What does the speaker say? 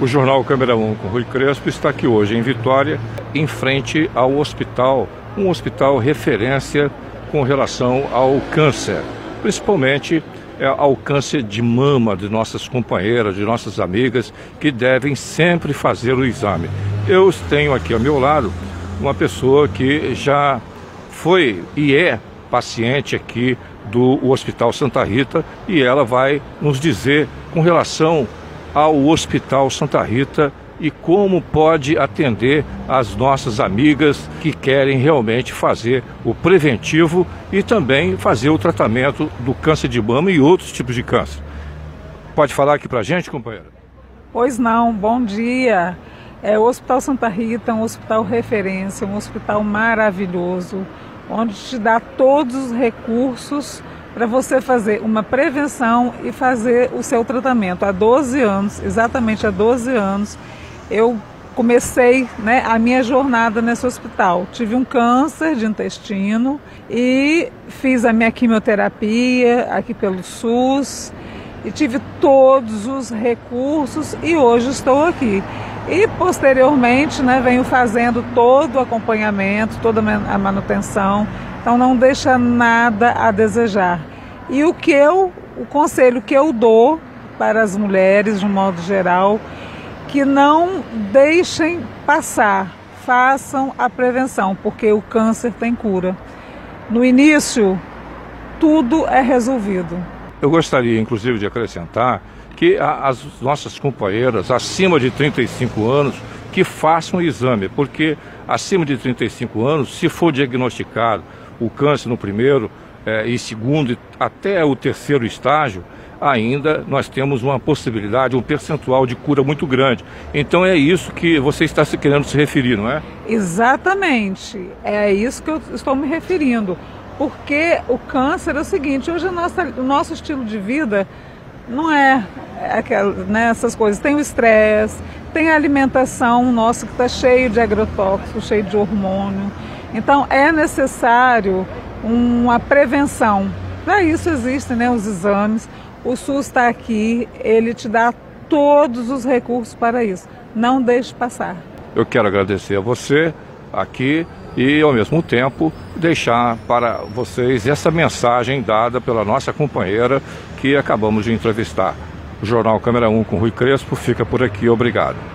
O Jornal Câmera 1 com Rui Crespo está aqui hoje em Vitória, em frente ao hospital, um hospital referência com relação ao câncer, principalmente é, ao câncer de mama de nossas companheiras, de nossas amigas, que devem sempre fazer o exame. Eu tenho aqui ao meu lado uma pessoa que já foi e é paciente aqui do Hospital Santa Rita e ela vai nos dizer com relação ao Hospital Santa Rita e como pode atender as nossas amigas que querem realmente fazer o preventivo e também fazer o tratamento do câncer de mama e outros tipos de câncer. Pode falar aqui pra gente, companheira? Pois não, bom dia. É, o Hospital Santa Rita é um hospital referência, um hospital maravilhoso, onde te dá todos os recursos para você fazer uma prevenção e fazer o seu tratamento. Há 12 anos, exatamente há 12 anos, eu comecei né, a minha jornada nesse hospital. Tive um câncer de intestino e fiz a minha quimioterapia aqui pelo SUS e tive todos os recursos e hoje estou aqui. E posteriormente né, venho fazendo todo o acompanhamento, toda a manutenção, então não deixa nada a desejar. E o que eu, o conselho que eu dou para as mulheres, de um modo geral, que não deixem passar, façam a prevenção, porque o câncer tem cura. No início, tudo é resolvido. Eu gostaria, inclusive, de acrescentar que as nossas companheiras acima de 35 anos que façam o exame, porque acima de 35 anos, se for diagnosticado o câncer no primeiro eh, e segundo até o terceiro estágio, ainda nós temos uma possibilidade, um percentual de cura muito grande. Então é isso que você está se querendo se referir, não é? Exatamente. É isso que eu estou me referindo. Porque o câncer é o seguinte, hoje o nosso estilo de vida não é aquela, né, coisas. Tem o estresse, tem a alimentação nossa que está cheio de agrotóxicos, cheio de hormônio. Então é necessário uma prevenção. Para isso existem né, os exames. O SUS está aqui, ele te dá todos os recursos para isso. Não deixe passar. Eu quero agradecer a você aqui e, ao mesmo tempo, deixar para vocês essa mensagem dada pela nossa companheira que acabamos de entrevistar. O Jornal Câmera 1 com Rui Crespo fica por aqui. Obrigado.